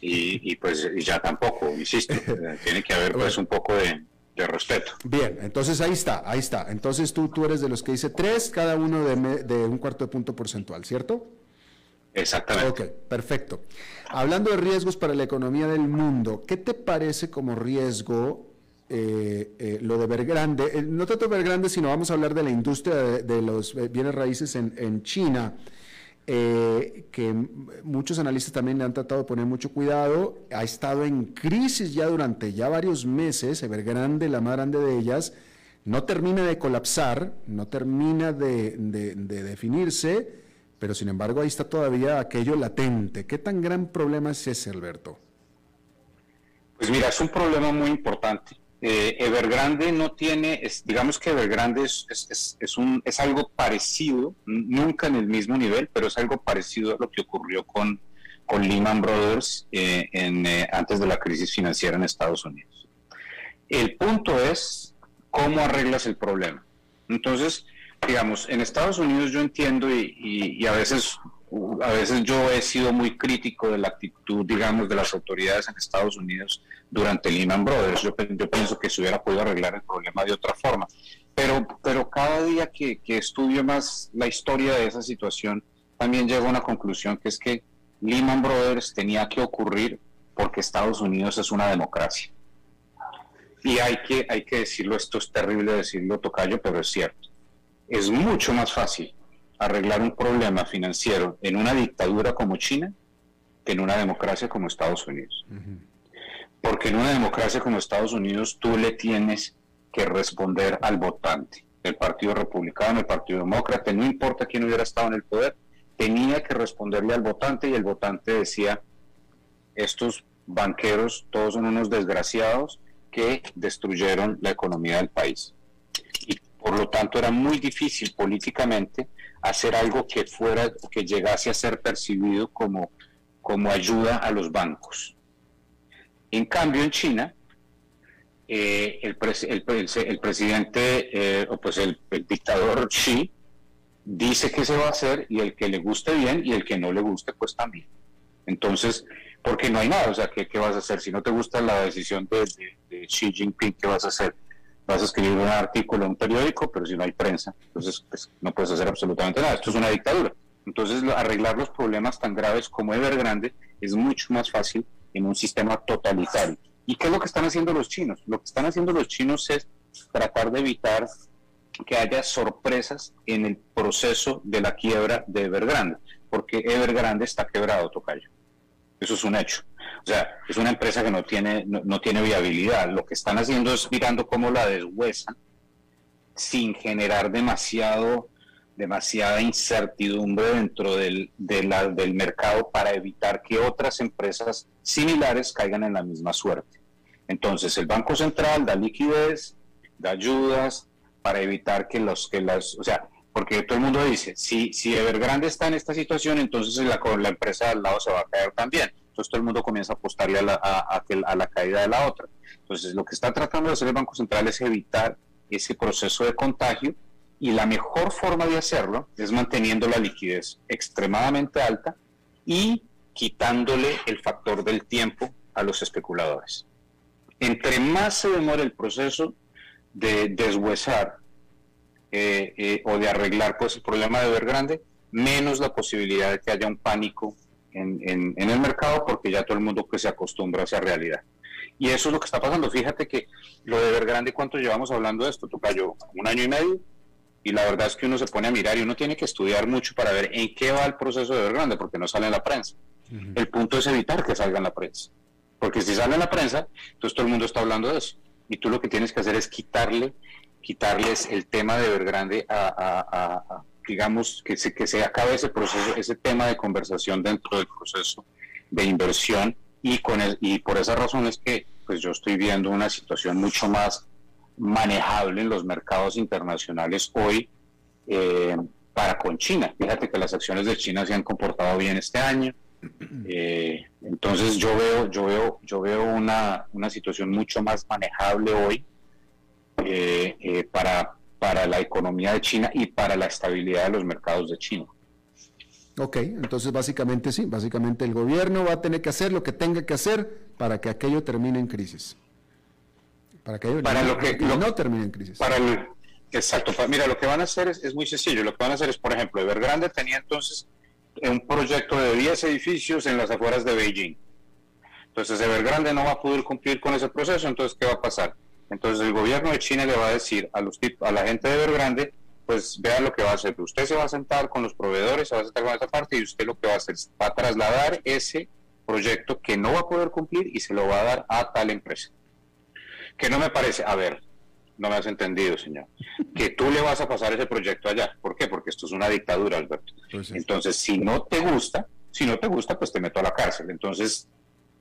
Y, pues ya tampoco, insisto, <laughs> tiene que haber pues un poco de, respeto. Bien, entonces ahí está, ahí está. Entonces tú, tú eres de los que dice tres, cada uno de, de un cuarto de punto porcentual, ¿cierto? Exactamente. Ok, perfecto. Hablando de riesgos para la economía del mundo, ¿qué te parece como riesgo eh, eh, lo de Vergrande? Eh, no tanto Vergrande, sino vamos a hablar de la industria de, los bienes raíces en, en China. Que muchos analistas también le han tratado de poner mucho cuidado, ha estado en crisis ya durante ya varios meses, Evergrande, la más grande de ellas, no termina de colapsar, no termina de, de definirse, pero sin embargo ahí está todavía aquello latente. ¿Qué tan gran problema es ese, Alberto? Pues mira, es un problema muy importante. Eh, Evergrande no tiene, digamos que Evergrande es, es, un, es algo parecido, nunca en el mismo nivel, pero es algo parecido a lo que ocurrió con, con Lehman Brothers eh, eh, antes de la crisis financiera en Estados Unidos. El punto es cómo arreglas el problema. Entonces, digamos, en Estados Unidos yo entiendo y, a veces a veces yo he sido muy crítico de la actitud, digamos, de las autoridades en Estados Unidos durante Lehman Brothers. Yo, pienso que se hubiera podido arreglar el problema de otra forma. Pero, pero cada día que, que estudio más la historia de esa situación, también llego a una conclusión que es que Lehman Brothers tenía que ocurrir porque Estados Unidos es una democracia. y hay que, hay que decirlo, esto es terrible decirlo, Tocayo, pero es cierto. Es mucho más fácil arreglar un problema financiero en una dictadura como China que en una democracia como Estados Unidos. Porque en una democracia como Estados Unidos tú le tienes que responder al votante. El Partido Republicano, el Partido Demócrata, no importa quién hubiera estado en el poder, tenía que responderle al votante y el votante decía, estos banqueros todos son unos desgraciados que destruyeron la economía del país. Y por lo tanto era muy difícil políticamente hacer algo que fuera, que llegase a ser percibido como, como ayuda a los bancos. En cambio, en China, eh, el, el, presidente, eh, o pues el, dictador Xi, dice que se va a hacer y el que le guste bien y el que no le guste, pues también. Entonces, porque no hay nada, o sea, ¿qué, qué vas a hacer? Si no te gusta la decisión de, de, Xi Jinping, ¿qué vas a hacer? Vas a escribir un artículo en un periódico, pero si no hay prensa, entonces pues, no puedes hacer absolutamente nada. Esto es una dictadura. Entonces, arreglar los problemas tan graves como Evergrande es mucho más fácil en un sistema totalitario. ¿Y qué es lo que están haciendo los chinos? Lo que están haciendo los chinos es tratar de evitar que haya sorpresas en el proceso de la quiebra de Evergrande, porque Evergrande está quebrado, Tocayo. Eso es un hecho. O sea, es una empresa que no tiene, no, tiene viabilidad. Lo que están haciendo es mirando cómo la deshuesan sin generar demasiado, demasiada incertidumbre dentro del, del mercado para evitar que otras empresas similares caigan en la misma suerte. Entonces, el Banco Central da liquidez, da ayudas para evitar que los que las, o sea, porque todo el mundo dice, si, si Evergrande está en esta situación, entonces la, la empresa al lado se va a caer también. Entonces todo el mundo comienza a apostarle a la, a, la caída de la otra. Entonces lo que está tratando de hacer el Banco Central es evitar ese proceso de contagio y la mejor forma de hacerlo es manteniendo la liquidez extremadamente alta y quitándole el factor del tiempo a los especuladores. Entre más se demore el proceso de deshuesar eh, eh, o de arreglar pues el problema de ver grande, menos la posibilidad de que haya un pánico en, en, el mercado porque ya todo el mundo pues se acostumbra a esa realidad. Y eso es lo que está pasando. Fíjate que lo de ver grande, ¿cuánto llevamos hablando de esto? yo un año y medio. Y la verdad es que uno se pone a mirar y uno tiene que estudiar mucho para ver en qué va el proceso de ver grande, porque no sale en la prensa. El punto es evitar que salga en la prensa. Porque si sale en la prensa, entonces todo el mundo está hablando de eso. Y tú lo que tienes que hacer es quitarle quitarles el tema de Evergrande a, a, digamos, que se, que se acabe ese proceso, ese tema de conversación dentro del proceso de inversión y, con el, y por esa razón es que pues yo estoy viendo una situación mucho más manejable en los mercados internacionales hoy eh, para con China. Fíjate que las acciones de China se han comportado bien este año. <clears throat> Eh, entonces yo veo, yo veo, yo veo una, una situación mucho más manejable hoy eh, para, para la economía de China y para la estabilidad de los mercados de China. Ok, entonces básicamente sí, básicamente el gobierno va a tener que hacer lo que tenga que hacer para que aquello termine en crisis. Para que, para lo que, no termine en crisis. Para el, exacto, mira, lo que van a hacer es, es, muy sencillo, lo que van a hacer es, por ejemplo, Evergrande tenía entonces un proyecto de 10 edificios en las afueras de Beijing. Entonces Evergrande no va a poder cumplir con ese proceso, entonces ¿qué va a pasar? Entonces el gobierno de China le va a decir a, los, a la gente de Evergrande, pues vea lo que va a hacer. Usted se va a sentar con los proveedores, se va a sentar con esa parte y usted lo que va a hacer es va a trasladar ese proyecto que no va a poder cumplir y se lo va a dar a tal empresa. Que no me parece, a ver, no me has entendido, señor, que tú le vas a pasar ese proyecto allá. ¿Por qué? Porque esto es una dictadura, Alberto. Pues Entonces, si no te gusta, si no te gusta, pues te meto a la cárcel. Entonces,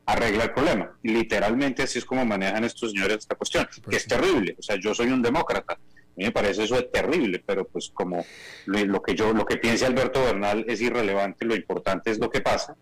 arregla el problema. Literalmente así es como manejan estos señores esta cuestión, que es terrible. O sea, yo soy un demócrata. A mí me parece eso es terrible, pero pues como lo, que yo, lo que piense Alberto Bernal es irrelevante, lo importante es lo que pasa,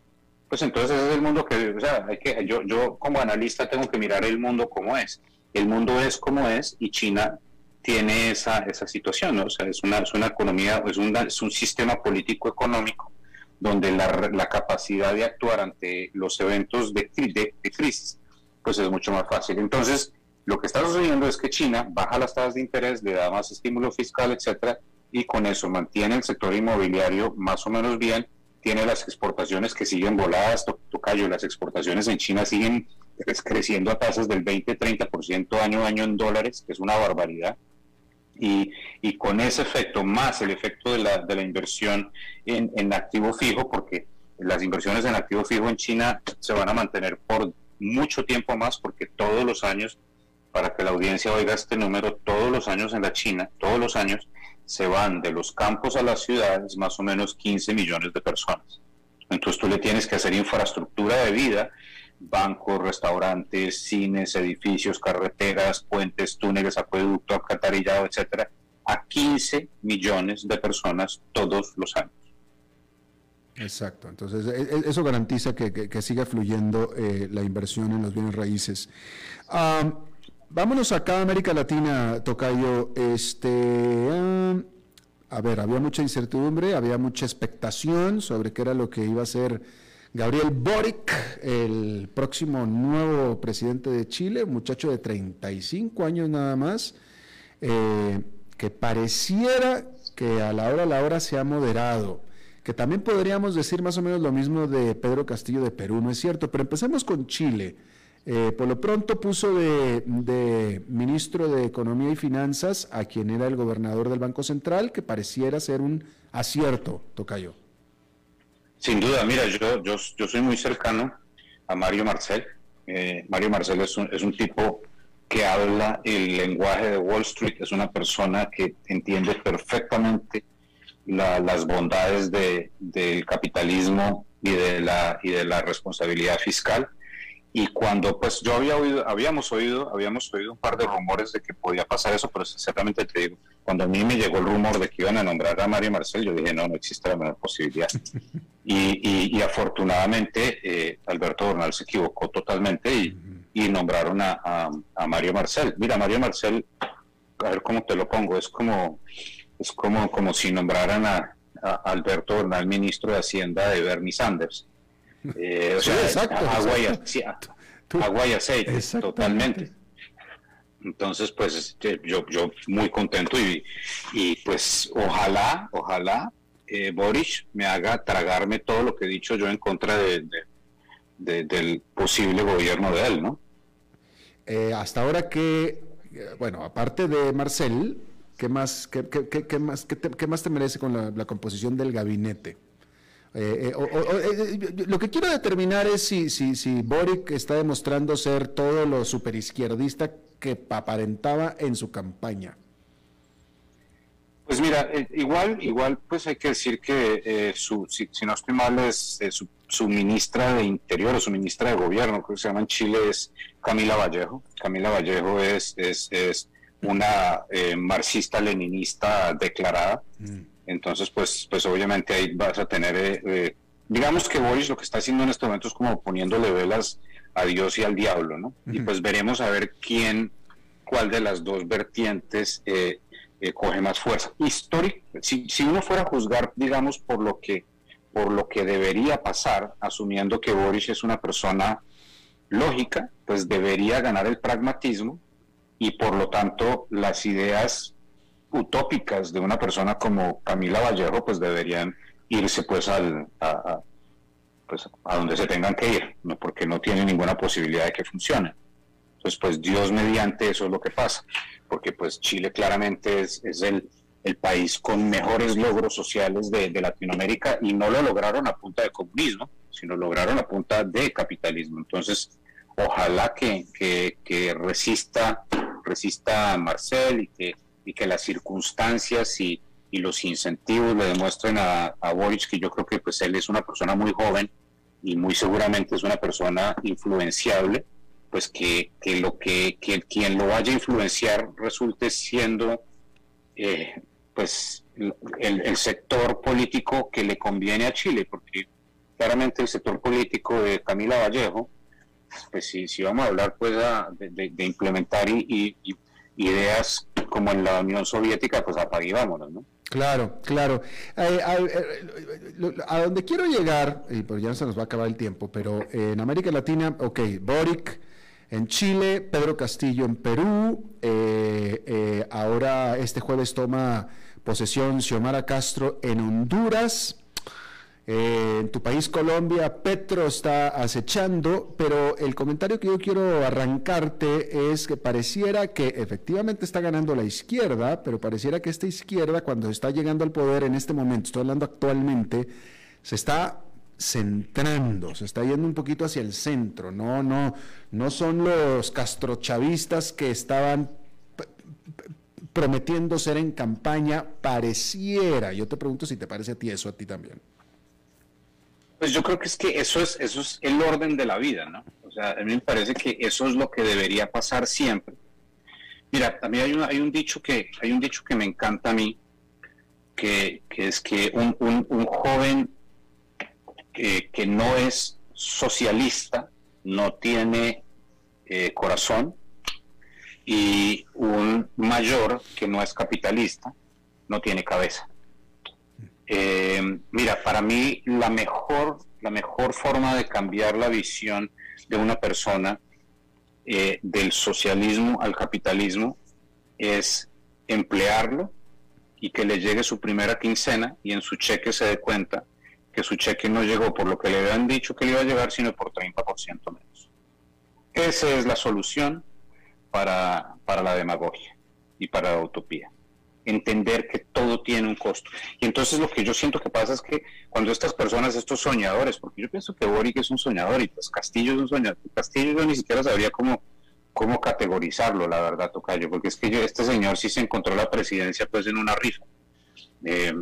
pues entonces ese es el mundo que, o sea, hay que, yo, yo como analista tengo que mirar el mundo como es. El mundo es como es y China tiene esa, esa situación, ¿no? O sea, es una, es una economía, es, es un sistema político económico donde la, capacidad de actuar ante los eventos de, de, crisis pues es mucho más fácil. Entonces, lo que está sucediendo es que China baja las tasas de interés, le da más estímulo fiscal, etcétera, y con eso mantiene el sector inmobiliario más o menos bien, tiene las exportaciones que siguen voladas, tocayo, las exportaciones en China siguen creciendo a tasas del 20-30% año a año en dólares, que es una barbaridad. Y, y, con ese efecto, más el efecto de la, de la inversión en, en, activo fijo, porque las inversiones en activo fijo en China se van a mantener por mucho tiempo más, porque todos los años, para que la audiencia oiga este número, todos los años en la China, todos los años, se van de los campos a las ciudades más o menos 15 millones de personas. Entonces tú le tienes que hacer infraestructura de vida bancos, restaurantes, cines, edificios, carreteras, puentes, túneles, acueducto, alcantarillado, etcétera, a 15 millones de personas todos los años. Exacto, entonces e, e, eso garantiza que, siga fluyendo eh, la inversión en los bienes raíces. vámonos acá a América Latina, Tocayo. Este, a ver, había mucha incertidumbre, había mucha expectación sobre qué era lo que iba a ser Gabriel Boric, el próximo nuevo presidente de Chile, muchacho de 35 años nada más, eh, que pareciera que a la hora a la hora se ha moderado, que también podríamos decir más o menos lo mismo de Pedro Castillo de Perú, ¿no es cierto? Pero empecemos con Chile. Eh, por lo pronto puso de, de, ministro de Economía y Finanzas a quien era el gobernador del Banco Central, que pareciera ser un acierto, Tocayo. Sin duda, mira, yo, yo, soy muy cercano a Mario Marcel. Eh, Mario Marcel es un, es un tipo que habla el lenguaje de Wall Street, es una persona que entiende perfectamente las bondades de, del capitalismo y de, la, y de la responsabilidad fiscal y cuando pues yo había oído, habíamos oído, habíamos oído un par de rumores de que podía pasar eso, pero sinceramente te digo, cuando a mí me llegó el rumor de que iban a nombrar a Mario Marcel, yo dije, no, no existe la menor posibilidad. <laughs> Y, y, afortunadamente eh, Alberto Bernal se equivocó totalmente y, y nombraron a, a, Mario Marcel. Mira, Mario Marcel, a ver cómo te lo pongo, es como, es como, como si nombraran a, a Alberto Bernal ministro de Hacienda de Bernie Sanders. Eh, o sea, agua y, aceite, totalmente. Entonces, pues este, yo, yo muy contento y, y pues ojalá, ojalá eh, Boris me haga tragarme todo lo que he dicho yo en contra de, del posible gobierno de él, ¿no? Eh, hasta ahora que, bueno, aparte de Marcel, ¿qué más, qué, qué, más, qué, más te merece con la composición del gabinete? Eh, eh, eh, lo que quiero determinar es si, si, si Boric está demostrando ser todo lo superizquierdista que aparentaba en su campaña. Pues mira, igual, igual, pues hay que decir que su, si, no estoy mal, es su, ministra de Interior o su ministra de Gobierno, creo que se llama en Chile, es Camila Vallejo. Camila Vallejo es, es, es una marxista-leninista declarada. Mm. Entonces, pues, pues obviamente ahí vas a tener, eh, eh, digamos que Boris lo que está haciendo en este momento es como poniéndole velas a Dios y al diablo, ¿no? Y pues veremos a ver quién, cuál de las dos vertientes eh, coge más fuerza. Histórico, si, si uno fuera a juzgar, digamos, por lo que por lo que debería pasar, asumiendo que Boris es una persona lógica, pues debería ganar el pragmatismo y por lo tanto las ideas utópicas de una persona como Camila Vallejo, pues deberían irse pues al, a, pues a donde se tengan que ir, ¿no? porque no tiene ninguna posibilidad de que funcione. Entonces, pues Dios mediante eso es lo que pasa, porque pues Chile claramente es, es el, el, país con mejores logros sociales de, de, Latinoamérica y no lo lograron a punta de comunismo, sino lograron a punta de capitalismo. Entonces, ojalá que, que, resista, resista Marcel y que y que las circunstancias y, los incentivos le demuestren a, a Boric que yo creo que pues él es una persona muy joven y muy seguramente es una persona influenciable, pues que, lo que, quien lo vaya a influenciar resulte siendo eh, pues el, sector político que le conviene a Chile, porque claramente el sector político de Camila Vallejo, pues si, si vamos a hablar pues de, implementar y, ideas como en la Unión Soviética, pues apague vámonos, ¿no? Claro, claro. Eh, eh, a, donde quiero llegar, y pues ya se nos va a acabar el tiempo, pero en América Latina, ok, Boric en Chile, Pedro Castillo en Perú, eh, ahora este jueves toma posesión Xiomara Castro en Honduras. Eh, en tu país, Colombia, Petro está acechando, pero el comentario que yo quiero arrancarte es que pareciera que efectivamente está ganando la izquierda, pero pareciera que esta izquierda, cuando está llegando al poder en este momento, estoy hablando actualmente, se está centrando, se está yendo un poquito hacia el centro, no, no, no son los castrochavistas que estaban prometiendo ser en campaña, pareciera. Yo te pregunto si te parece a ti eso, a ti también. Pues yo creo que es que eso es, eso es el orden de la vida, ¿no? O sea, a mí me parece que eso es lo que debería pasar siempre. Mira, mí hay un, hay un dicho que hay un dicho que me encanta a mí, que, es que un, un, joven que, no es socialista no tiene eh, corazón y un mayor que no es capitalista no tiene cabeza. Eh, mira, para mí la mejor, la mejor forma de cambiar la visión de una persona eh, del socialismo al capitalismo es emplearlo y que le llegue su primera quincena y en su cheque se dé cuenta que su cheque no llegó por lo que le habían dicho que le iba a llegar, sino por 30% menos. Esa es la solución para, para la demagogia y para la utopía entender que todo tiene un costo. Y entonces lo que yo siento que pasa es que cuando estas personas, estos soñadores, porque yo pienso que Boric es un soñador y pues Castillo es un soñador, Castillo yo ni siquiera sabría cómo, cómo categorizarlo, la verdad, Tocayo, porque es que yo, este señor sí se encontró la presidencia pues en una rifa. Eh,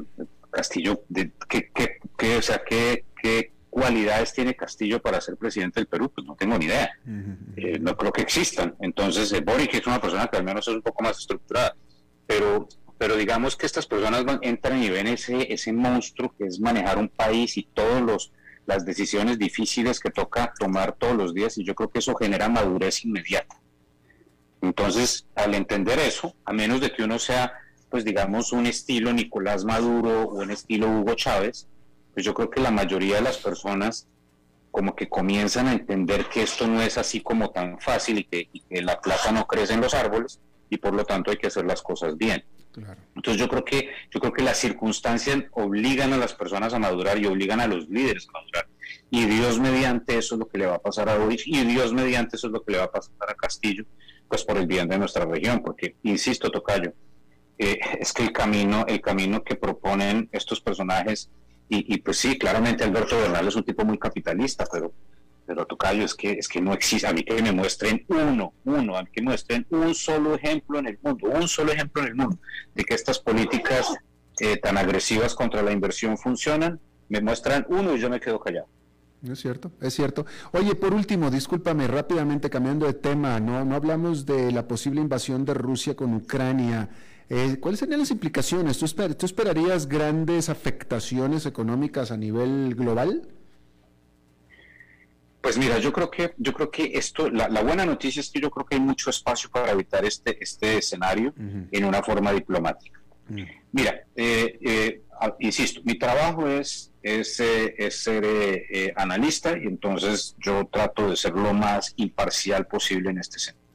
Castillo, de, ¿qué, qué, o sea, ¿qué, ¿qué cualidades tiene Castillo para ser presidente del Perú? Pues no tengo ni idea. Eh, no creo que existan. Entonces, eh, Boric es una persona que al menos es un poco más estructurada. Pero pero digamos que estas personas entran y ven ese, ese monstruo que es manejar un país y todas las decisiones difíciles que toca tomar todos los días y yo creo que eso genera madurez inmediata. Entonces, al entender eso, a menos de que uno sea, pues digamos, un estilo Nicolás Maduro o un estilo Hugo Chávez, pues yo creo que la mayoría de las personas como que comienzan a entender que esto no es así como tan fácil que, y que la plata no crece en los árboles y por lo tanto hay que hacer las cosas bien. Entonces yo creo que yo creo que las circunstancias obligan a las personas a madurar y obligan a los líderes a madurar. Y Dios mediante eso es lo que le va a pasar a Boris y Dios mediante eso es lo que le va a pasar a Castillo, pues por el bien de nuestra región, porque insisto, Tocayo, eh, es que el camino, el camino que proponen estos personajes, y, y pues sí, claramente Alberto Bernal es un tipo muy capitalista, pero pero Tocayo, es que, es que no existe, a mí que me muestren uno, uno, a mí que muestren un solo ejemplo en el mundo, un solo ejemplo en el mundo de que estas políticas eh, tan agresivas contra la inversión funcionan, me muestran uno y yo me quedo callado. Es cierto, es cierto. Oye, por último, discúlpame rápidamente cambiando de tema, no, no hablamos de la posible invasión de Rusia con Ucrania. Eh, ¿Cuáles serían las implicaciones? ¿Tú, ¿Tú esperarías grandes afectaciones económicas a nivel global? Pues mira, yo creo que, yo creo que esto, la, buena noticia es que yo creo que hay mucho espacio para evitar este, este escenario en una forma diplomática. Mira, eh, eh, insisto, mi trabajo es, es, eh, ser analista y entonces yo trato de ser lo más imparcial posible en este sentido.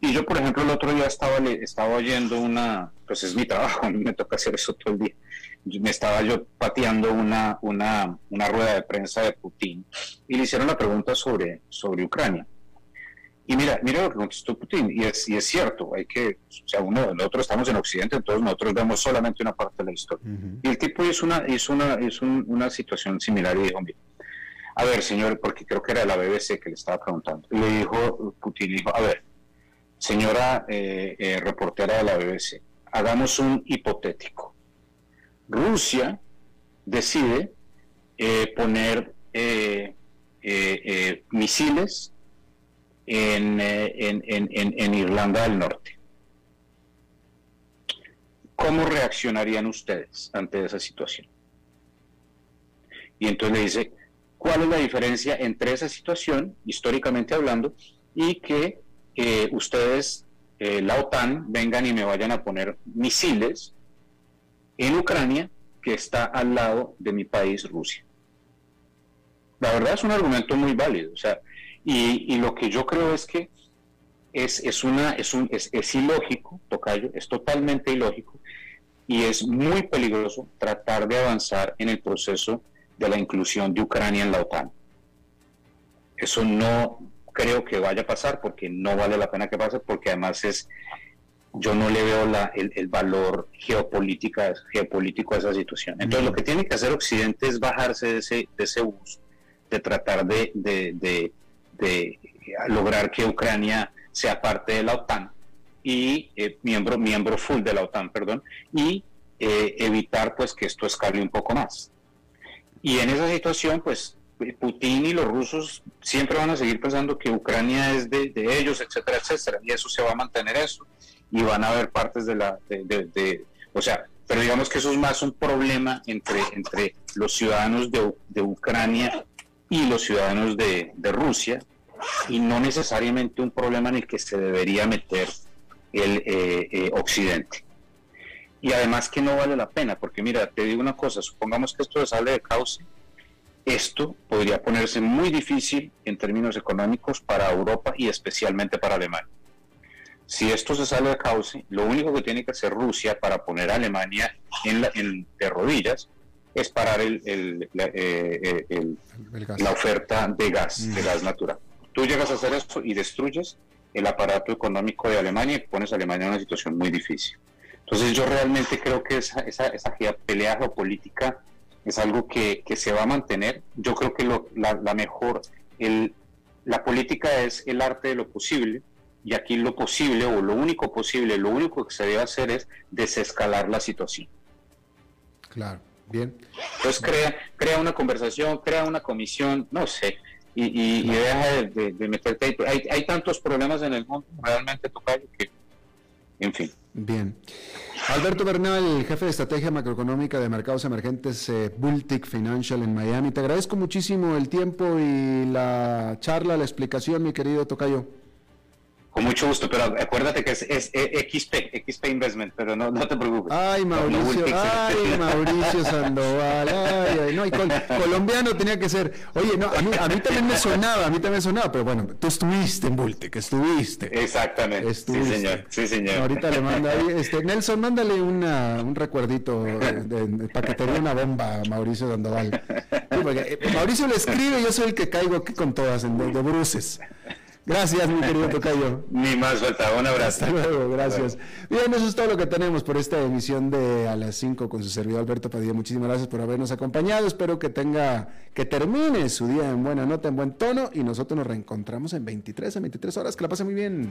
Y yo, por ejemplo, el otro día estaba, estaba oyendo una, pues es mi trabajo, <laughs> a mí me toca hacer eso todo el día me estaba yo pateando una, una, una, rueda de prensa de Putin y le hicieron la pregunta sobre, sobre Ucrania. Y mira, mira lo que contestó Putin, y es, y es cierto, hay que, o sea, uno, nosotros estamos en Occidente, entonces nosotros vemos solamente una parte de la historia. Y el tipo hizo una, hizo una, hizo una situación similar y dijo, mira, a ver, señor, porque creo que era la BBC que le estaba preguntando, y le dijo, Putin dijo, a ver, señora eh, eh, reportera de la BBC, hagamos un hipotético Rusia decide eh, poner eh, eh, misiles en, en, Irlanda del Norte. ¿Cómo reaccionarían ustedes ante esa situación? Y entonces le dice, ¿cuál es la diferencia entre esa situación, históricamente hablando, y que ustedes, la OTAN, vengan y me vayan a poner misiles en Ucrania que está al lado de mi país, Rusia. La verdad es un argumento muy válido, o sea, y, lo que yo creo es que es, es, una, es, un, es, es ilógico, Tocayo, es totalmente ilógico y es muy peligroso tratar de avanzar en el proceso de la inclusión de Ucrania en la OTAN. Eso no creo que vaya a pasar porque no vale la pena que pase, porque además es, yo no le veo la, el, valor geopolítica, geopolítico a esa situación. Entonces lo que tiene que hacer Occidente es bajarse de ese, de ese bus, de tratar de, de, de, lograr que Ucrania sea parte de la OTAN y eh, miembro, miembro full de la OTAN, perdón, y eh, evitar pues que esto escale un poco más. Y en esa situación, pues Putin y los rusos siempre van a seguir pensando que Ucrania es de, ellos, etcétera, etcétera, y eso se va a mantener eso, y van a haber partes de la, de, o sea, pero digamos que eso es más un problema entre, entre los ciudadanos de, de Ucrania y los ciudadanos de, Rusia, y no necesariamente un problema en el que se debería meter el eh, eh, Occidente. Y además que no vale la pena, porque mira, te digo una cosa, supongamos que esto sale de cauce, esto podría ponerse muy difícil en términos económicos para Europa y especialmente para Alemania. Si esto se sale de cauce, lo único que tiene que hacer Rusia para poner a Alemania en, la, en de rodillas es parar el, el, la, eh, eh, la, oferta de gas, de mm. gas natural. Tú llegas a hacer esto y destruyes el aparato económico de Alemania y pones a Alemania en una situación muy difícil. Entonces yo realmente creo que esa, esa, esa pelea geopolítica es algo que, se va a mantener. Yo creo que la, mejor, el, la política es el arte de lo posible y aquí lo posible o lo único posible, lo único que se debe hacer es desescalar la situación. Claro, bien. Entonces crea, crea una conversación, crea una comisión, no sé, y, deja de, meterte Hay, hay tantos problemas en el mundo, realmente, Tocayo, que, en fin. Bien. Alberto Bernal, jefe de estrategia macroeconómica de mercados emergentes eh, Bultic Financial en Miami. Te agradezco muchísimo el tiempo y la charla, la explicación, mi querido Tocayo. Con mucho gusto, pero acuérdate que es, XP, XP Investment, pero no, no te preocupes. Ay, Mauricio, ay, Mauricio Sandoval, ay, ay, no, y <laughs> colombiano tenía que ser. Oye, no, a mí, a mí también me sonaba, a mí también me sonaba, pero bueno, tú estuviste en que estuviste. Exactamente, sí señor, sí señor. Ahorita le manda ahí, <laughs> este, Nelson, mándale una, un recuerdito de, para que te dé una bomba a Mauricio Sandoval. Eh, Mauricio le escribe, yo soy el que caigo aquí con todas, de, de bruces. Gracias, mi querido Tocayo. <laughs> Ni más falta. Un abrazo. Hasta luego, gracias. Bien, eso es todo lo que tenemos por esta emisión de A las 5 con su servidor Alberto Padilla. Muchísimas gracias por habernos acompañado. Espero que tenga, que termine su día en buena nota, en buen tono. Y nosotros nos reencontramos en 23, en 23 horas. Que la pase muy bien.